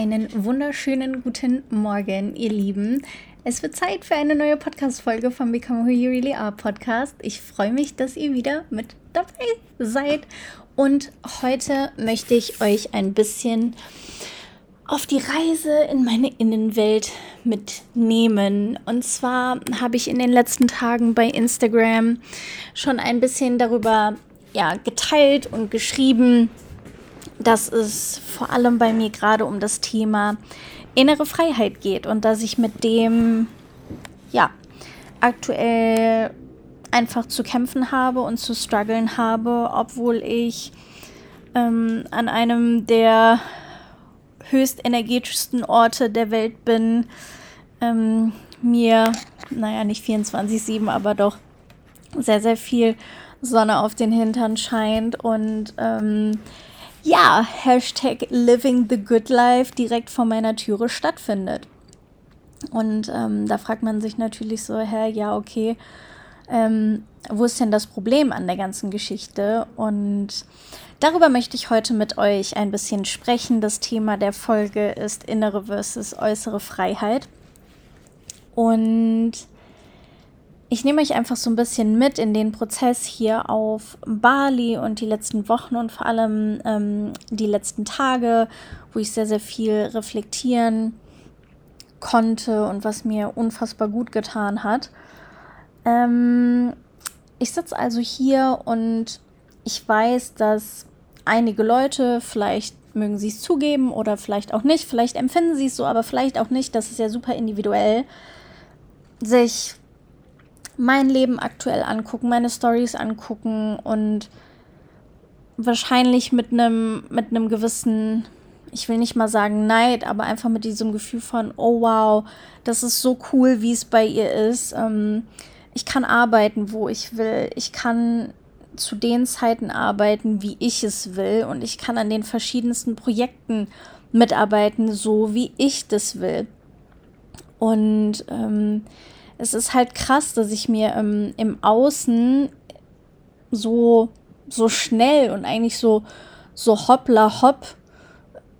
Einen wunderschönen guten Morgen, ihr Lieben. Es wird Zeit für eine neue Podcast-Folge vom Become Who You Really Are Podcast. Ich freue mich, dass ihr wieder mit dabei seid. Und heute möchte ich euch ein bisschen auf die Reise in meine Innenwelt mitnehmen. Und zwar habe ich in den letzten Tagen bei Instagram schon ein bisschen darüber ja, geteilt und geschrieben, dass es vor allem bei mir gerade um das Thema innere Freiheit geht und dass ich mit dem ja aktuell einfach zu kämpfen habe und zu strugglen habe, obwohl ich ähm, an einem der höchst energetischsten Orte der Welt bin, ähm, mir, naja, nicht 24-7, aber doch sehr, sehr viel Sonne auf den Hintern scheint und ähm, ja, Hashtag Living the Good Life direkt vor meiner Türe stattfindet. Und ähm, da fragt man sich natürlich so, hä, ja, okay, ähm, wo ist denn das Problem an der ganzen Geschichte? Und darüber möchte ich heute mit euch ein bisschen sprechen. Das Thema der Folge ist innere versus äußere Freiheit. Und ich nehme euch einfach so ein bisschen mit in den Prozess hier auf Bali und die letzten Wochen und vor allem ähm, die letzten Tage, wo ich sehr, sehr viel reflektieren konnte und was mir unfassbar gut getan hat. Ähm, ich sitze also hier und ich weiß, dass einige Leute, vielleicht mögen sie es zugeben oder vielleicht auch nicht, vielleicht empfinden sie es so, aber vielleicht auch nicht, das ist ja super individuell, sich mein Leben aktuell angucken, meine Stories angucken und wahrscheinlich mit einem mit einem gewissen ich will nicht mal sagen Neid, aber einfach mit diesem Gefühl von, oh wow, das ist so cool, wie es bei ihr ist. Ähm, ich kann arbeiten, wo ich will. Ich kann zu den Zeiten arbeiten, wie ich es will. Und ich kann an den verschiedensten Projekten mitarbeiten, so wie ich das will. Und ähm, es ist halt krass, dass ich mir ähm, im Außen so, so schnell und eigentlich so, so hoppla hopp.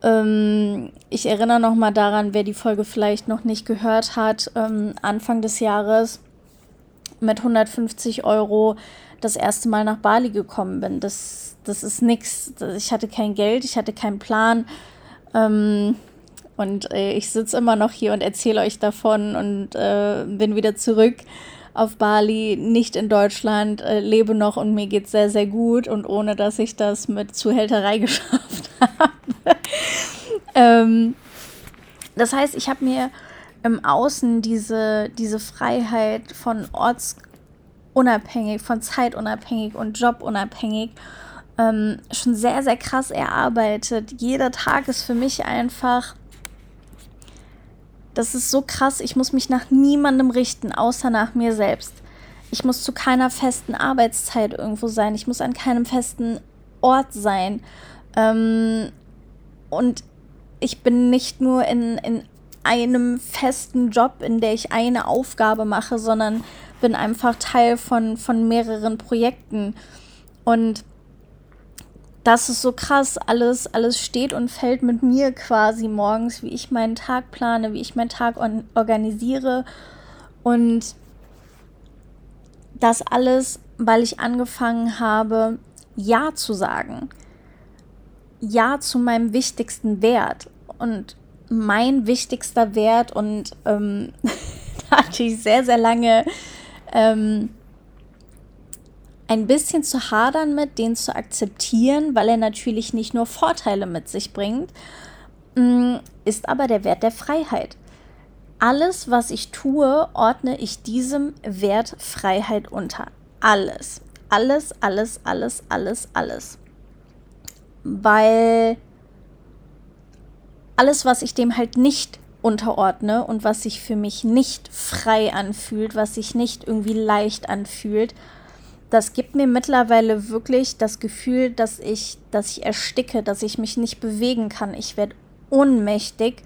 Ähm, ich erinnere noch mal daran, wer die Folge vielleicht noch nicht gehört hat, ähm, Anfang des Jahres mit 150 Euro das erste Mal nach Bali gekommen bin. Das, das ist nichts. Ich hatte kein Geld, ich hatte keinen Plan. Ähm, und äh, ich sitze immer noch hier und erzähle euch davon und äh, bin wieder zurück auf Bali, nicht in Deutschland, äh, lebe noch und mir geht sehr, sehr gut und ohne dass ich das mit Zuhälterei geschafft habe. ähm, das heißt, ich habe mir im Außen diese, diese Freiheit von ortsunabhängig, von zeitunabhängig und jobunabhängig ähm, schon sehr, sehr krass erarbeitet. Jeder Tag ist für mich einfach das ist so krass. Ich muss mich nach niemandem richten, außer nach mir selbst. Ich muss zu keiner festen Arbeitszeit irgendwo sein. Ich muss an keinem festen Ort sein. Ähm, und ich bin nicht nur in, in einem festen Job, in der ich eine Aufgabe mache, sondern bin einfach Teil von, von mehreren Projekten. Und das ist so krass. Alles, alles steht und fällt mit mir quasi morgens, wie ich meinen Tag plane, wie ich meinen Tag organisiere. Und das alles, weil ich angefangen habe, Ja zu sagen. Ja zu meinem wichtigsten Wert. Und mein wichtigster Wert, und ähm, da hatte ich sehr, sehr lange ähm, ein bisschen zu hadern mit, den zu akzeptieren, weil er natürlich nicht nur Vorteile mit sich bringt, mm, ist aber der Wert der Freiheit. Alles, was ich tue, ordne ich diesem Wert Freiheit unter. Alles. Alles, alles, alles, alles, alles. Weil alles, was ich dem halt nicht unterordne und was sich für mich nicht frei anfühlt, was sich nicht irgendwie leicht anfühlt, das gibt mir mittlerweile wirklich das Gefühl, dass ich, dass ich ersticke, dass ich mich nicht bewegen kann. Ich werde ohnmächtig,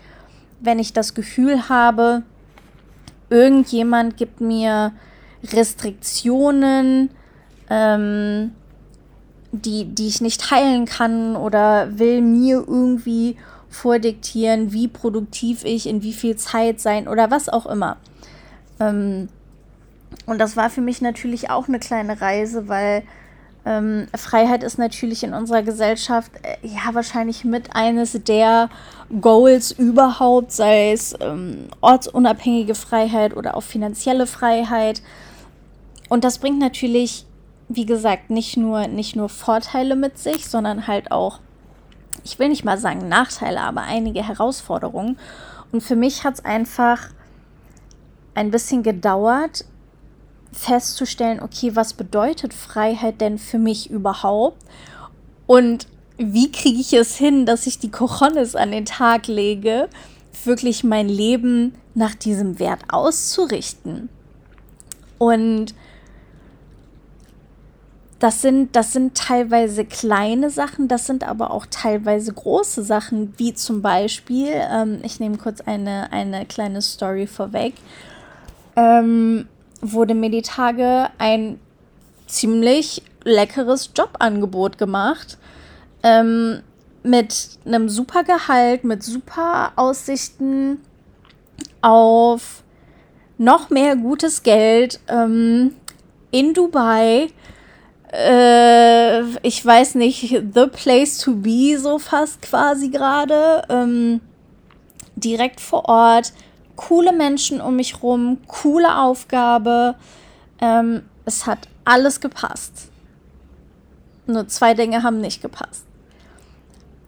wenn ich das Gefühl habe, irgendjemand gibt mir Restriktionen, ähm, die, die ich nicht heilen kann oder will mir irgendwie vordiktieren, wie produktiv ich in wie viel Zeit sein oder was auch immer. Ähm, und das war für mich natürlich auch eine kleine Reise, weil ähm, Freiheit ist natürlich in unserer Gesellschaft äh, ja wahrscheinlich mit eines der Goals überhaupt, sei es ähm, ortsunabhängige Freiheit oder auch finanzielle Freiheit. Und das bringt natürlich, wie gesagt, nicht nur, nicht nur Vorteile mit sich, sondern halt auch, ich will nicht mal sagen Nachteile, aber einige Herausforderungen. Und für mich hat es einfach ein bisschen gedauert, festzustellen, okay, was bedeutet Freiheit denn für mich überhaupt? Und wie kriege ich es hin, dass ich die Cojones an den Tag lege, wirklich mein Leben nach diesem Wert auszurichten? Und das sind, das sind teilweise kleine Sachen, das sind aber auch teilweise große Sachen, wie zum Beispiel, ähm, ich nehme kurz eine, eine kleine Story vorweg. Ähm, wurde mir die Tage ein ziemlich leckeres Jobangebot gemacht. Ähm, mit einem super Gehalt, mit super Aussichten auf noch mehr gutes Geld ähm, in Dubai. Äh, ich weiß nicht, the place to be, so fast quasi gerade. Ähm, direkt vor Ort coole Menschen um mich rum, coole Aufgabe. Ähm, es hat alles gepasst. Nur zwei Dinge haben nicht gepasst.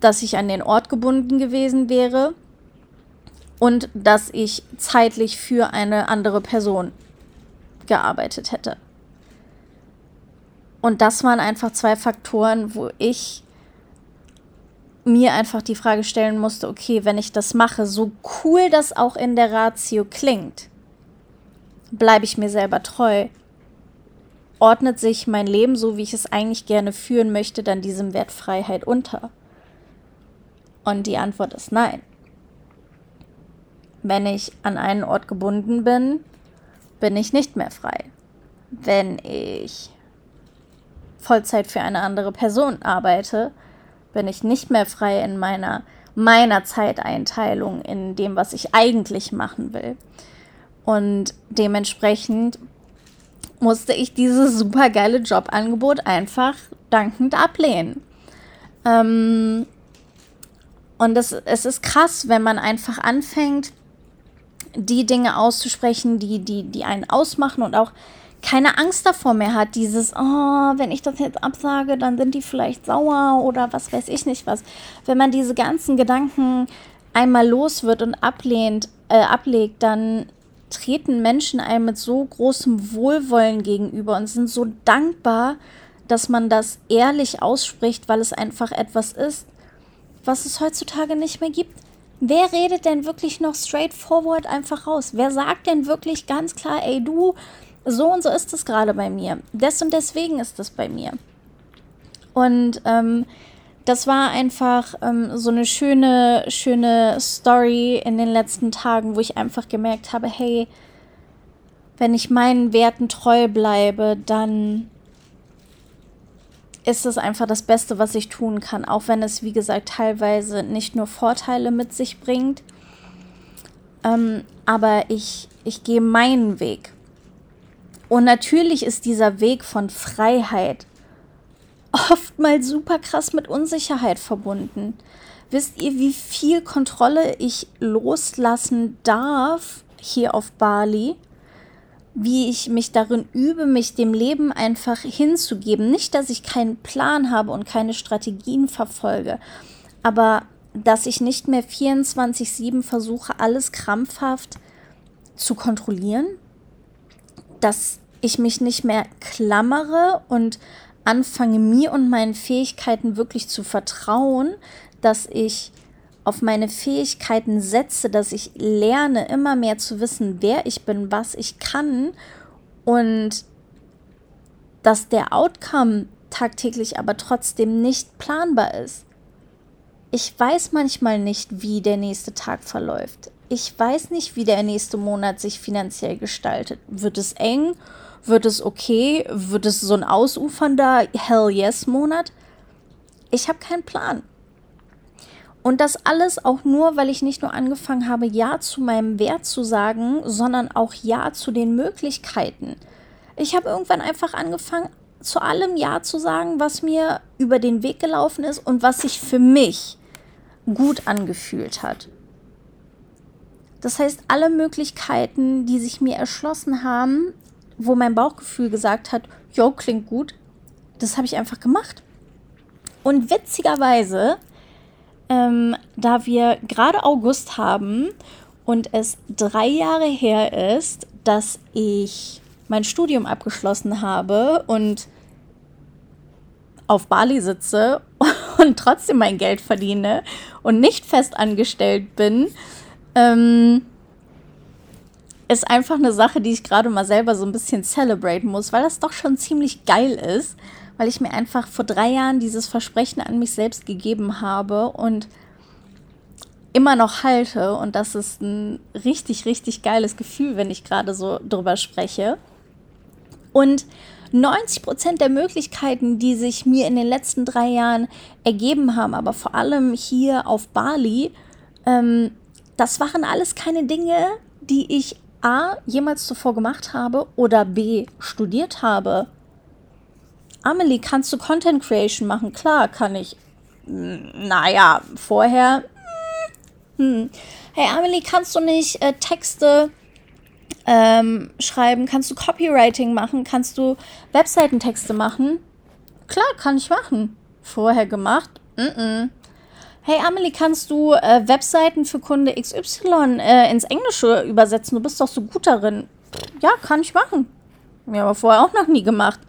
Dass ich an den Ort gebunden gewesen wäre und dass ich zeitlich für eine andere Person gearbeitet hätte. Und das waren einfach zwei Faktoren, wo ich mir einfach die Frage stellen musste, okay, wenn ich das mache, so cool das auch in der Ratio klingt, bleibe ich mir selber treu? Ordnet sich mein Leben, so wie ich es eigentlich gerne führen möchte, dann diesem Wert Freiheit unter? Und die Antwort ist nein. Wenn ich an einen Ort gebunden bin, bin ich nicht mehr frei. Wenn ich Vollzeit für eine andere Person arbeite, bin ich nicht mehr frei in meiner, meiner Zeiteinteilung, in dem, was ich eigentlich machen will. Und dementsprechend musste ich dieses super geile Jobangebot einfach dankend ablehnen. Ähm, und das, es ist krass, wenn man einfach anfängt, die Dinge auszusprechen, die, die, die einen ausmachen und auch keine Angst davor mehr hat, dieses, oh, wenn ich das jetzt absage, dann sind die vielleicht sauer oder was weiß ich nicht was. Wenn man diese ganzen Gedanken einmal los wird und ablehnt, äh, ablegt, dann treten Menschen einem mit so großem Wohlwollen gegenüber und sind so dankbar, dass man das ehrlich ausspricht, weil es einfach etwas ist, was es heutzutage nicht mehr gibt. Wer redet denn wirklich noch straightforward einfach raus? Wer sagt denn wirklich ganz klar, ey du, so und so ist es gerade bei mir. Des und deswegen ist es bei mir. Und ähm, das war einfach ähm, so eine schöne, schöne Story in den letzten Tagen, wo ich einfach gemerkt habe, hey, wenn ich meinen Werten treu bleibe, dann ist es einfach das Beste, was ich tun kann, auch wenn es, wie gesagt, teilweise nicht nur Vorteile mit sich bringt. Ähm, aber ich, ich gehe meinen Weg. Und natürlich ist dieser Weg von Freiheit oftmals super krass mit Unsicherheit verbunden. Wisst ihr, wie viel Kontrolle ich loslassen darf hier auf Bali? Wie ich mich darin übe, mich dem Leben einfach hinzugeben. Nicht, dass ich keinen Plan habe und keine Strategien verfolge, aber dass ich nicht mehr 24-7 versuche, alles krampfhaft zu kontrollieren, dass ich mich nicht mehr klammere und anfange, mir und meinen Fähigkeiten wirklich zu vertrauen, dass ich auf meine Fähigkeiten setze, dass ich lerne, immer mehr zu wissen, wer ich bin, was ich kann und dass der Outcome tagtäglich aber trotzdem nicht planbar ist. Ich weiß manchmal nicht, wie der nächste Tag verläuft ich weiß nicht, wie der nächste Monat sich finanziell gestaltet. Wird es eng? Wird es okay? Wird es so ein ausufernder Hell Yes Monat? Ich habe keinen Plan. Und das alles auch nur, weil ich nicht nur angefangen habe, Ja zu meinem Wert zu sagen, sondern auch Ja zu den Möglichkeiten. Ich habe irgendwann einfach angefangen, zu allem Ja zu sagen, was mir über den Weg gelaufen ist und was sich für mich gut angefühlt hat. Das heißt, alle Möglichkeiten, die sich mir erschlossen haben, wo mein Bauchgefühl gesagt hat, jo, klingt gut, das habe ich einfach gemacht. Und witzigerweise, ähm, da wir gerade August haben und es drei Jahre her ist, dass ich mein Studium abgeschlossen habe und auf Bali sitze und trotzdem mein Geld verdiene und nicht fest angestellt bin, ähm, ist einfach eine Sache, die ich gerade mal selber so ein bisschen celebraten muss, weil das doch schon ziemlich geil ist, weil ich mir einfach vor drei Jahren dieses Versprechen an mich selbst gegeben habe und immer noch halte. Und das ist ein richtig, richtig geiles Gefühl, wenn ich gerade so drüber spreche. Und 90 Prozent der Möglichkeiten, die sich mir in den letzten drei Jahren ergeben haben, aber vor allem hier auf Bali, ähm, das waren alles keine Dinge, die ich A jemals zuvor gemacht habe oder B studiert habe. Amelie, kannst du Content Creation machen? Klar, kann ich. Naja, vorher. Hm. hm. Hey Amelie, kannst du nicht äh, Texte ähm, schreiben? Kannst du Copywriting machen? Kannst du Webseitentexte machen? Klar, kann ich machen. Vorher gemacht? Mm -mm. Hey Amelie, kannst du äh, Webseiten für Kunde XY äh, ins Englische übersetzen? Du bist doch so gut darin. Ja, kann ich machen. Mir aber vorher auch noch nie gemacht.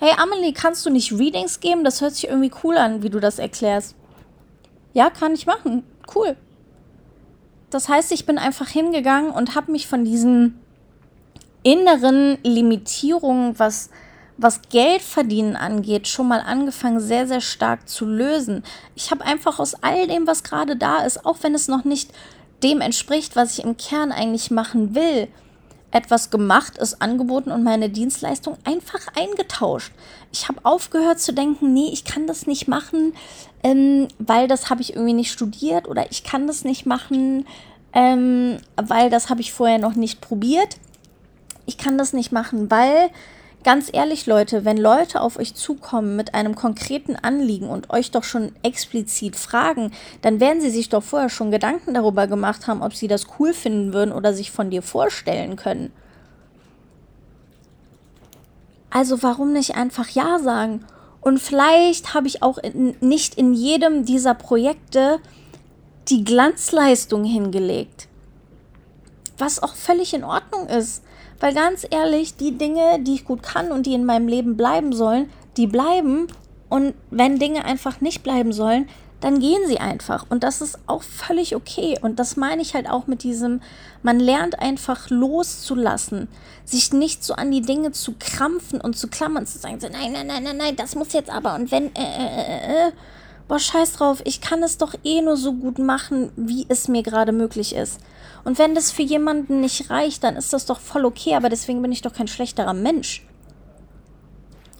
Hey Amelie, kannst du nicht Readings geben? Das hört sich irgendwie cool an, wie du das erklärst. Ja, kann ich machen. Cool. Das heißt, ich bin einfach hingegangen und habe mich von diesen inneren Limitierungen, was, was Geldverdienen angeht, schon mal angefangen, sehr, sehr stark zu lösen. Ich habe einfach aus all dem, was gerade da ist, auch wenn es noch nicht dem entspricht, was ich im Kern eigentlich machen will, etwas gemacht, es angeboten und meine Dienstleistung einfach eingetauscht. Ich habe aufgehört zu denken, nee, ich kann das nicht machen, ähm, weil das habe ich irgendwie nicht studiert oder ich kann das nicht machen, ähm, weil das habe ich vorher noch nicht probiert ich kann das nicht machen, weil ganz ehrlich, Leute, wenn Leute auf euch zukommen mit einem konkreten Anliegen und euch doch schon explizit fragen, dann werden sie sich doch vorher schon Gedanken darüber gemacht haben, ob sie das cool finden würden oder sich von dir vorstellen können. Also warum nicht einfach Ja sagen? Und vielleicht habe ich auch in, nicht in jedem dieser Projekte die Glanzleistung hingelegt. Was auch völlig in Ordnung ist. Weil ganz ehrlich, die Dinge, die ich gut kann und die in meinem Leben bleiben sollen, die bleiben. Und wenn Dinge einfach nicht bleiben sollen, dann gehen sie einfach. Und das ist auch völlig okay. Und das meine ich halt auch mit diesem, man lernt einfach loszulassen, sich nicht so an die Dinge zu krampfen und zu klammern, zu sagen, so, nein, nein, nein, nein, nein, das muss jetzt aber. Und wenn, äh, äh, äh, äh boah, scheiß drauf, ich kann es doch eh nur so gut machen, wie es mir gerade möglich ist. Und wenn das für jemanden nicht reicht, dann ist das doch voll okay, aber deswegen bin ich doch kein schlechterer Mensch.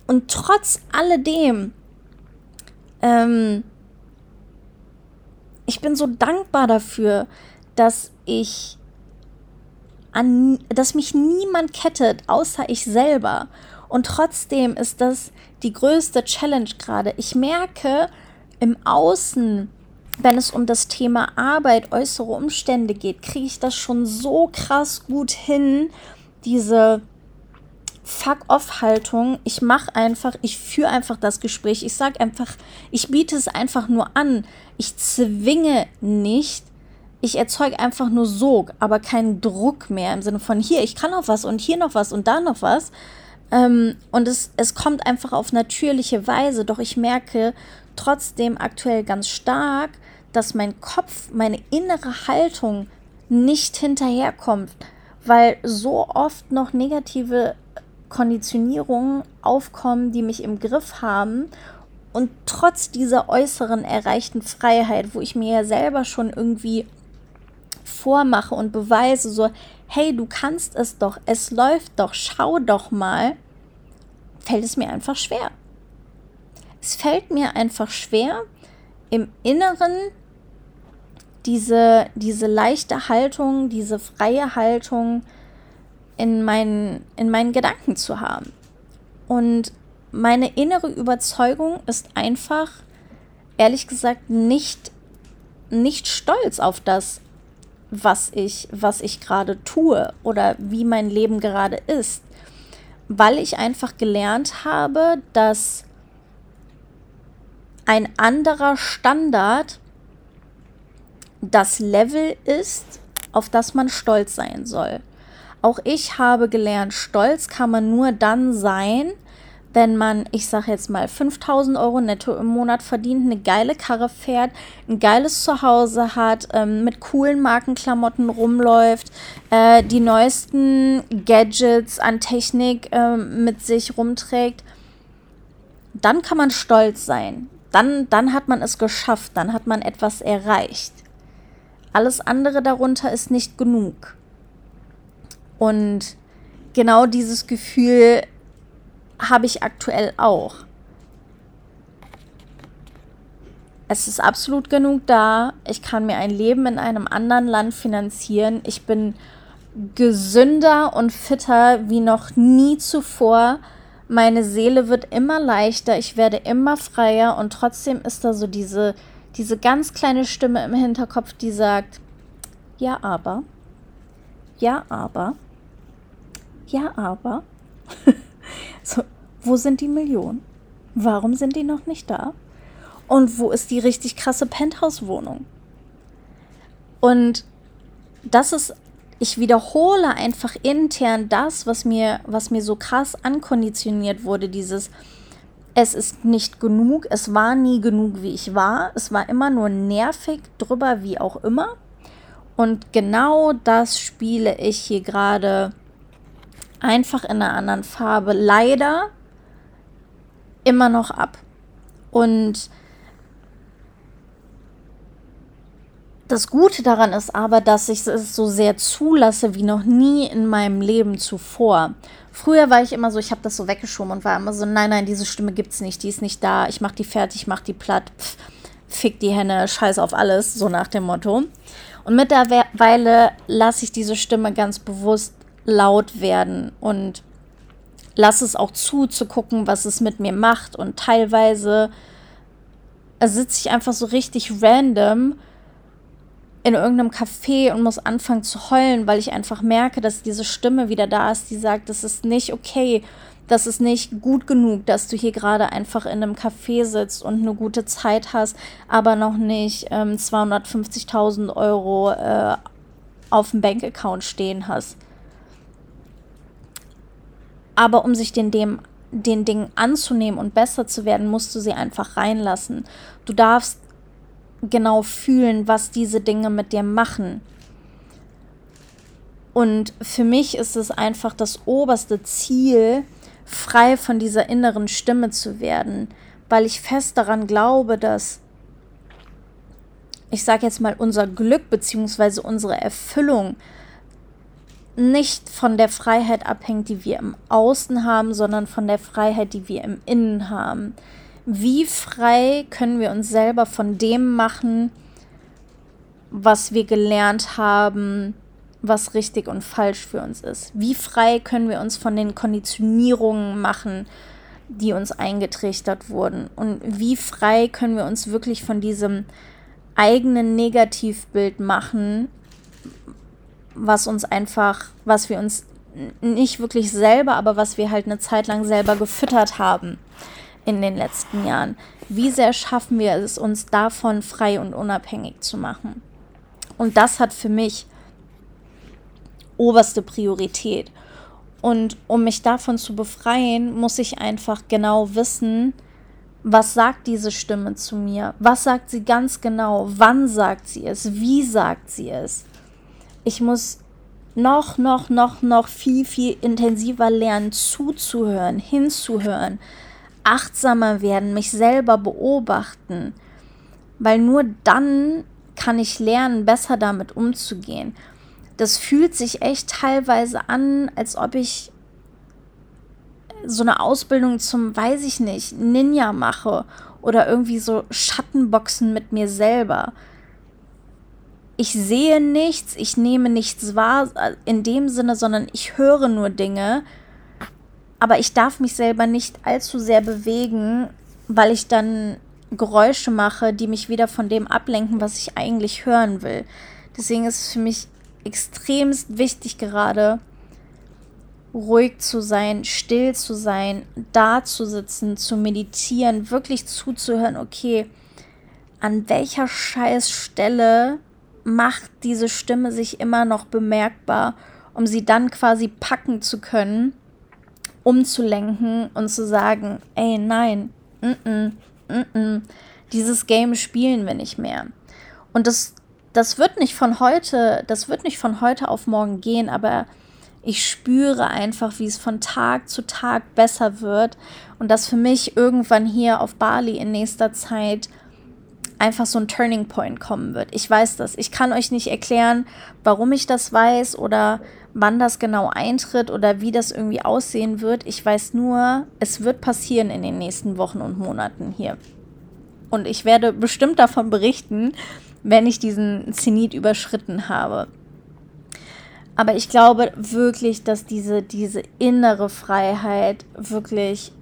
Und trotz alledem, ähm, ich bin so dankbar dafür, dass ich an, dass mich niemand kettet, außer ich selber. Und trotzdem ist das die größte Challenge gerade. Ich merke im Außen, wenn es um das Thema Arbeit, äußere Umstände geht, kriege ich das schon so krass gut hin, diese Fuck-off-Haltung. Ich mache einfach, ich führe einfach das Gespräch. Ich sage einfach, ich biete es einfach nur an. Ich zwinge nicht. Ich erzeuge einfach nur Sog, aber keinen Druck mehr im Sinne von hier, ich kann noch was und hier noch was und da noch was. Ähm, und es, es kommt einfach auf natürliche Weise. Doch ich merke trotzdem aktuell ganz stark, dass mein Kopf, meine innere Haltung nicht hinterherkommt, weil so oft noch negative Konditionierungen aufkommen, die mich im Griff haben und trotz dieser äußeren erreichten Freiheit, wo ich mir ja selber schon irgendwie vormache und beweise, so, hey, du kannst es doch, es läuft doch, schau doch mal, fällt es mir einfach schwer. Es fällt mir einfach schwer, im Inneren diese, diese leichte Haltung, diese freie Haltung in meinen, in meinen Gedanken zu haben. Und meine innere Überzeugung ist einfach, ehrlich gesagt, nicht, nicht stolz auf das, was ich, was ich gerade tue oder wie mein Leben gerade ist. Weil ich einfach gelernt habe, dass ein anderer Standard das Level ist, auf das man stolz sein soll. Auch ich habe gelernt, stolz kann man nur dann sein, wenn man, ich sage jetzt mal, 5000 Euro netto im Monat verdient, eine geile Karre fährt, ein geiles Zuhause hat, ähm, mit coolen Markenklamotten rumläuft, äh, die neuesten Gadgets an Technik äh, mit sich rumträgt, dann kann man stolz sein. Dann, dann hat man es geschafft, dann hat man etwas erreicht. Alles andere darunter ist nicht genug. Und genau dieses Gefühl habe ich aktuell auch. Es ist absolut genug da. Ich kann mir ein Leben in einem anderen Land finanzieren. Ich bin gesünder und fitter wie noch nie zuvor. Meine Seele wird immer leichter, ich werde immer freier und trotzdem ist da so diese, diese ganz kleine Stimme im Hinterkopf, die sagt, ja aber, ja aber, ja aber. so, wo sind die Millionen? Warum sind die noch nicht da? Und wo ist die richtig krasse Penthouse-Wohnung? Und das ist, ich wiederhole einfach intern das, was mir, was mir so krass ankonditioniert wurde, dieses, es ist nicht genug, es war nie genug, wie ich war, es war immer nur nervig drüber, wie auch immer. Und genau das spiele ich hier gerade einfach in einer anderen Farbe leider immer noch ab. Und das Gute daran ist aber, dass ich es so sehr zulasse wie noch nie in meinem Leben zuvor. Früher war ich immer so, ich habe das so weggeschoben und war immer so, nein, nein, diese Stimme gibt es nicht, die ist nicht da, ich mache die fertig, ich mache die platt, pff, fick die Henne, scheiß auf alles, so nach dem Motto. Und mittlerweile lasse ich diese Stimme ganz bewusst laut werden und lasse es auch zu, zu gucken, was es mit mir macht. Und teilweise sitze ich einfach so richtig random in irgendeinem Café und muss anfangen zu heulen, weil ich einfach merke, dass diese Stimme wieder da ist, die sagt, das ist nicht okay, das ist nicht gut genug, dass du hier gerade einfach in einem Café sitzt und eine gute Zeit hast, aber noch nicht ähm, 250.000 Euro äh, auf dem Bankaccount stehen hast. Aber um sich den, dem, den Dingen anzunehmen und besser zu werden, musst du sie einfach reinlassen. Du darfst genau fühlen, was diese Dinge mit dir machen. Und für mich ist es einfach das oberste Ziel, frei von dieser inneren Stimme zu werden, weil ich fest daran glaube, dass ich sage jetzt mal unser Glück bzw. unsere Erfüllung nicht von der Freiheit abhängt, die wir im Außen haben, sondern von der Freiheit, die wir im Innen haben. Wie frei können wir uns selber von dem machen, was wir gelernt haben, was richtig und falsch für uns ist? Wie frei können wir uns von den Konditionierungen machen, die uns eingetrichtert wurden? Und wie frei können wir uns wirklich von diesem eigenen Negativbild machen, was uns einfach, was wir uns nicht wirklich selber, aber was wir halt eine Zeit lang selber gefüttert haben in den letzten Jahren. Wie sehr schaffen wir es, uns davon frei und unabhängig zu machen? Und das hat für mich oberste Priorität. Und um mich davon zu befreien, muss ich einfach genau wissen, was sagt diese Stimme zu mir? Was sagt sie ganz genau? Wann sagt sie es? Wie sagt sie es? ich muss noch, noch, noch, noch viel, viel intensiver lernen, zuzuhören, hinzuhören, achtsamer werden, mich selber beobachten, weil nur dann kann ich lernen, besser damit umzugehen. Das fühlt sich echt teilweise an, als ob ich so eine Ausbildung zum, weiß ich nicht, Ninja mache oder irgendwie so Schattenboxen mit mir selber ich sehe nichts, ich nehme nichts wahr äh, in dem Sinne, sondern ich höre nur Dinge. Aber ich darf mich selber nicht allzu sehr bewegen, weil ich dann Geräusche mache, die mich wieder von dem ablenken, was ich eigentlich hören will. Deswegen ist es für mich extremst wichtig gerade, ruhig zu sein, still zu sein, da zu sitzen, zu meditieren, wirklich zuzuhören, okay, an welcher scheiß Stelle macht diese Stimme sich immer noch bemerkbar, um sie dann quasi packen zu können, umzulenken und zu sagen, ey, nein, mm -mm, mm -mm, dieses Game spielen wir nicht mehr. Und das, das wird nicht von heute, das wird nicht von heute auf morgen gehen, aber ich spüre einfach, wie es von Tag zu Tag besser wird und dass für mich irgendwann hier auf Bali in nächster Zeit einfach so ein Turning Point kommen wird. Ich weiß das. Ich kann euch nicht erklären, warum ich das weiß oder wann das genau eintritt oder wie das irgendwie aussehen wird. Ich weiß nur, es wird passieren in den nächsten Wochen und Monaten hier. Und ich werde bestimmt davon berichten, wenn ich diesen Zenit überschritten habe. Aber ich glaube wirklich, dass diese, diese innere Freiheit wirklich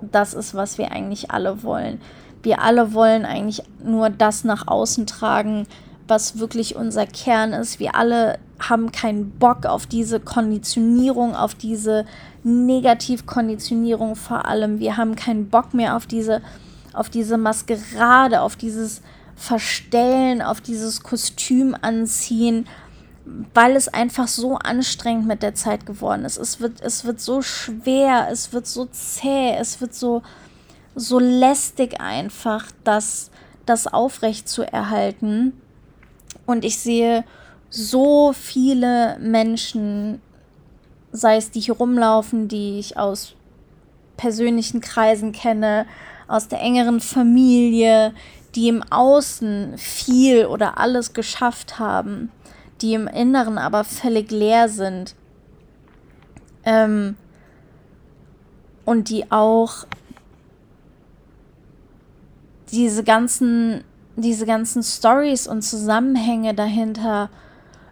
das ist, was wir eigentlich alle wollen. Wir alle wollen eigentlich nur das nach außen tragen, was wirklich unser Kern ist. Wir alle haben keinen Bock auf diese Konditionierung, auf diese Negativkonditionierung vor allem. Wir haben keinen Bock mehr auf diese, auf diese Maskerade, auf dieses Verstellen, auf dieses Kostüm anziehen, weil es einfach so anstrengend mit der Zeit geworden ist. Es wird, es wird so schwer, es wird so zäh, es wird so, so lästig einfach, das, das aufrecht zu erhalten. Und ich sehe so viele Menschen, sei es die hier rumlaufen, die ich aus persönlichen Kreisen kenne, aus der engeren Familie, die im Außen viel oder alles geschafft haben, die im Inneren aber völlig leer sind. Ähm, und die auch diese ganzen, diese ganzen Stories und Zusammenhänge dahinter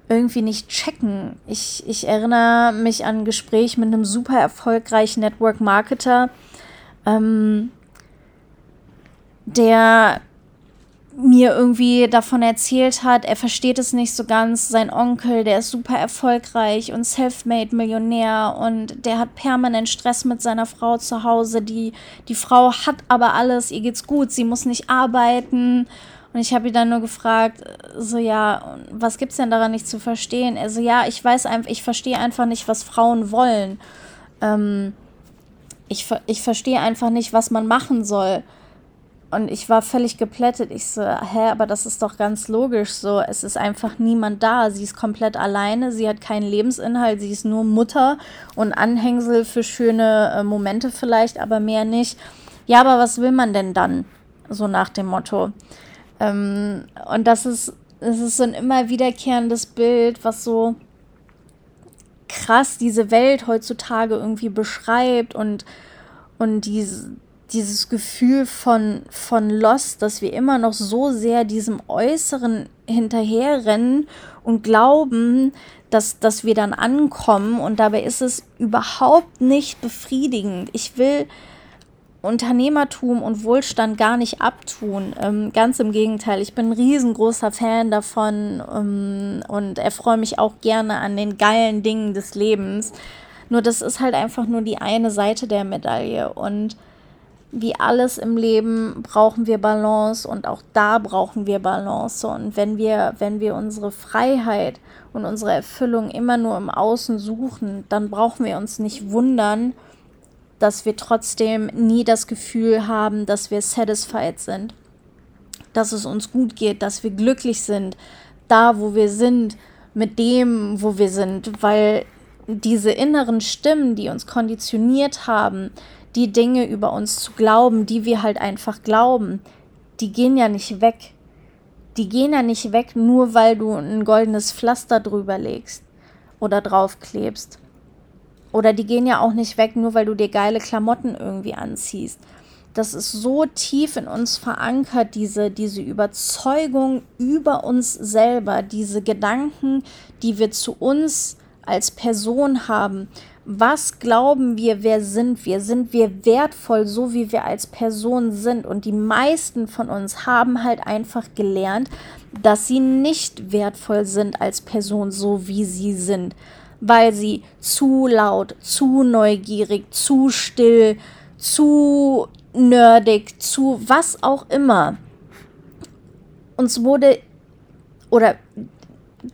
irgendwie nicht checken. Ich, ich erinnere mich an ein Gespräch mit einem super erfolgreichen Network Marketer, ähm, der mir irgendwie davon erzählt hat, er versteht es nicht so ganz. Sein Onkel, der ist super erfolgreich und self-made Millionär und der hat permanent Stress mit seiner Frau zu Hause. Die, die Frau hat aber alles, ihr geht's gut, sie muss nicht arbeiten. Und ich habe ihn dann nur gefragt, so ja, was gibt's denn daran nicht zu verstehen? Er so, ja, ich weiß einfach, ich verstehe einfach nicht, was Frauen wollen. Ähm, ich, ich verstehe einfach nicht, was man machen soll. Und ich war völlig geplättet. Ich so, hä, aber das ist doch ganz logisch so. Es ist einfach niemand da. Sie ist komplett alleine. Sie hat keinen Lebensinhalt. Sie ist nur Mutter und Anhängsel für schöne äh, Momente vielleicht, aber mehr nicht. Ja, aber was will man denn dann? So nach dem Motto. Ähm, und das ist, das ist so ein immer wiederkehrendes Bild, was so krass diese Welt heutzutage irgendwie beschreibt und, und diese dieses Gefühl von, von Lost, dass wir immer noch so sehr diesem Äußeren hinterherrennen und glauben, dass, dass wir dann ankommen und dabei ist es überhaupt nicht befriedigend. Ich will Unternehmertum und Wohlstand gar nicht abtun. Ähm, ganz im Gegenteil, ich bin ein riesengroßer Fan davon ähm, und erfreue mich auch gerne an den geilen Dingen des Lebens. Nur das ist halt einfach nur die eine Seite der Medaille und wie alles im Leben brauchen wir Balance und auch da brauchen wir Balance. Und wenn wir, wenn wir unsere Freiheit und unsere Erfüllung immer nur im Außen suchen, dann brauchen wir uns nicht wundern, dass wir trotzdem nie das Gefühl haben, dass wir satisfied sind, dass es uns gut geht, dass wir glücklich sind, da wo wir sind, mit dem, wo wir sind, weil diese inneren Stimmen, die uns konditioniert haben, die Dinge über uns zu glauben, die wir halt einfach glauben, die gehen ja nicht weg. Die gehen ja nicht weg, nur weil du ein goldenes Pflaster drüber legst oder draufklebst. Oder die gehen ja auch nicht weg, nur weil du dir geile Klamotten irgendwie anziehst. das ist so tief in uns verankert, diese, diese Überzeugung über uns selber, diese Gedanken, die wir zu uns als Person haben. Was glauben wir, wer sind wir? Sind wir wertvoll, so wie wir als Person sind? Und die meisten von uns haben halt einfach gelernt, dass sie nicht wertvoll sind als Person, so wie sie sind, weil sie zu laut, zu neugierig, zu still, zu nerdig, zu was auch immer. Uns wurde, oder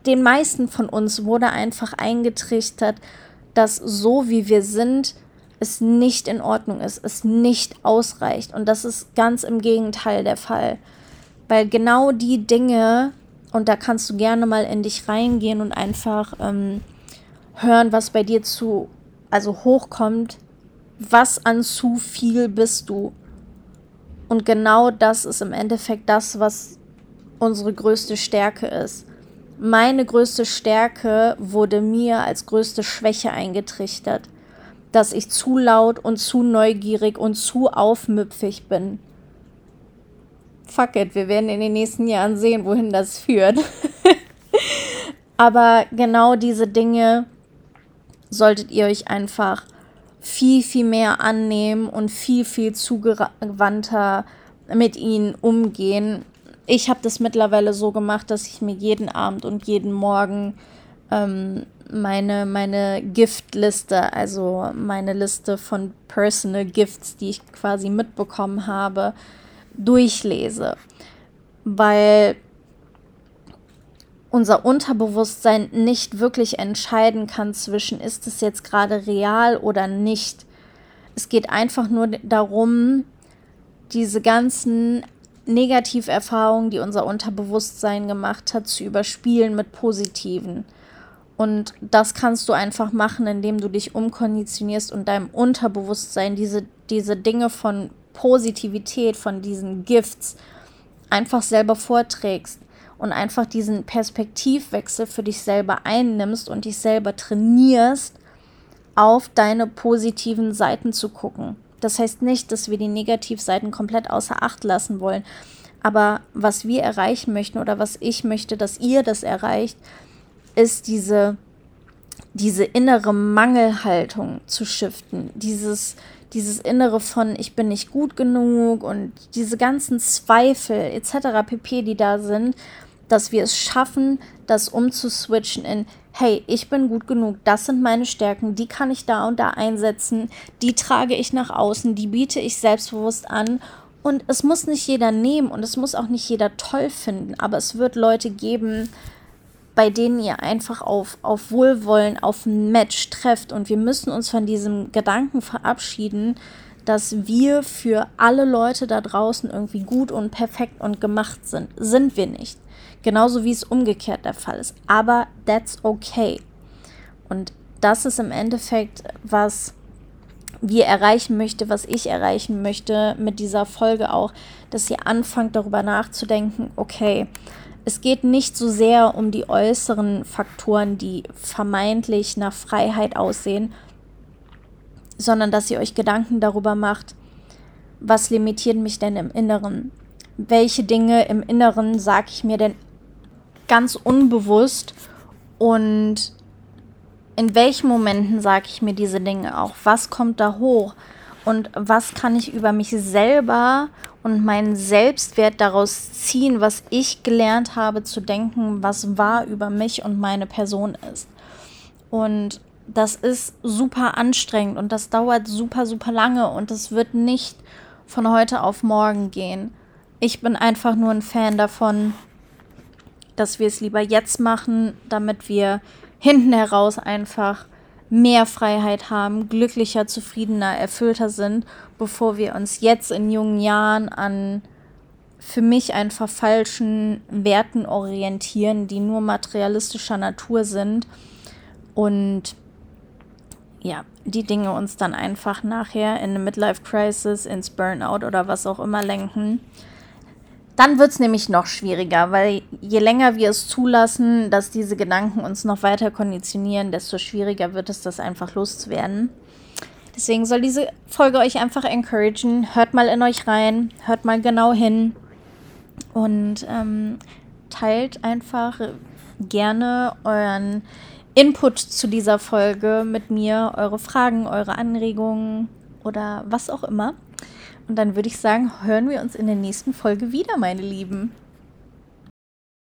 den meisten von uns wurde einfach eingetrichtert, dass so wie wir sind, es nicht in Ordnung ist, es nicht ausreicht. Und das ist ganz im Gegenteil der Fall. Weil genau die Dinge, und da kannst du gerne mal in dich reingehen und einfach ähm, hören, was bei dir zu, also hochkommt, was an zu viel bist du. Und genau das ist im Endeffekt das, was unsere größte Stärke ist. Meine größte Stärke wurde mir als größte Schwäche eingetrichtert, dass ich zu laut und zu neugierig und zu aufmüpfig bin. Fuck it, wir werden in den nächsten Jahren sehen, wohin das führt. Aber genau diese Dinge solltet ihr euch einfach viel, viel mehr annehmen und viel, viel zugewandter mit ihnen umgehen. Ich habe das mittlerweile so gemacht, dass ich mir jeden Abend und jeden Morgen ähm, meine, meine Giftliste, also meine Liste von Personal Gifts, die ich quasi mitbekommen habe, durchlese. Weil unser Unterbewusstsein nicht wirklich entscheiden kann zwischen, ist es jetzt gerade real oder nicht. Es geht einfach nur darum, diese ganzen Negativerfahrungen, die unser Unterbewusstsein gemacht hat, zu überspielen mit positiven. Und das kannst du einfach machen, indem du dich umkonditionierst und deinem Unterbewusstsein diese, diese Dinge von Positivität, von diesen Gifts einfach selber vorträgst und einfach diesen Perspektivwechsel für dich selber einnimmst und dich selber trainierst, auf deine positiven Seiten zu gucken. Das heißt nicht, dass wir die Negativseiten komplett außer Acht lassen wollen. Aber was wir erreichen möchten oder was ich möchte, dass ihr das erreicht, ist diese, diese innere Mangelhaltung zu shiften. Dieses, dieses Innere von, ich bin nicht gut genug und diese ganzen Zweifel etc. pp, die da sind, dass wir es schaffen, das umzuswitchen in, hey, ich bin gut genug, das sind meine Stärken, die kann ich da und da einsetzen, die trage ich nach außen, die biete ich selbstbewusst an. Und es muss nicht jeder nehmen und es muss auch nicht jeder toll finden, aber es wird Leute geben, bei denen ihr einfach auf, auf Wohlwollen, auf ein Match trefft. Und wir müssen uns von diesem Gedanken verabschieden, dass wir für alle Leute da draußen irgendwie gut und perfekt und gemacht sind. Sind wir nicht. Genauso wie es umgekehrt der Fall ist. Aber that's okay. Und das ist im Endeffekt, was wir erreichen möchte, was ich erreichen möchte mit dieser Folge auch, dass ihr anfangt darüber nachzudenken, okay, es geht nicht so sehr um die äußeren Faktoren, die vermeintlich nach Freiheit aussehen, sondern dass ihr euch Gedanken darüber macht, was limitiert mich denn im Inneren? Welche Dinge im Inneren sage ich mir denn ganz unbewusst und in welchen Momenten sage ich mir diese Dinge auch? Was kommt da hoch? Und was kann ich über mich selber und meinen Selbstwert daraus ziehen, was ich gelernt habe zu denken, was wahr über mich und meine Person ist? Und das ist super anstrengend und das dauert super, super lange und es wird nicht von heute auf morgen gehen. Ich bin einfach nur ein Fan davon, dass wir es lieber jetzt machen, damit wir hinten heraus einfach mehr Freiheit haben, glücklicher, zufriedener, erfüllter sind, bevor wir uns jetzt in jungen Jahren an für mich einfach falschen Werten orientieren, die nur materialistischer Natur sind und ja, die Dinge uns dann einfach nachher in eine Midlife Crisis, ins Burnout oder was auch immer lenken. Dann wird es nämlich noch schwieriger, weil je länger wir es zulassen, dass diese Gedanken uns noch weiter konditionieren, desto schwieriger wird es, das einfach loszuwerden. Deswegen soll diese Folge euch einfach encouragen. Hört mal in euch rein, hört mal genau hin und ähm, teilt einfach gerne euren Input zu dieser Folge mit mir, eure Fragen, eure Anregungen oder was auch immer. Und dann würde ich sagen, hören wir uns in der nächsten Folge wieder, meine Lieben.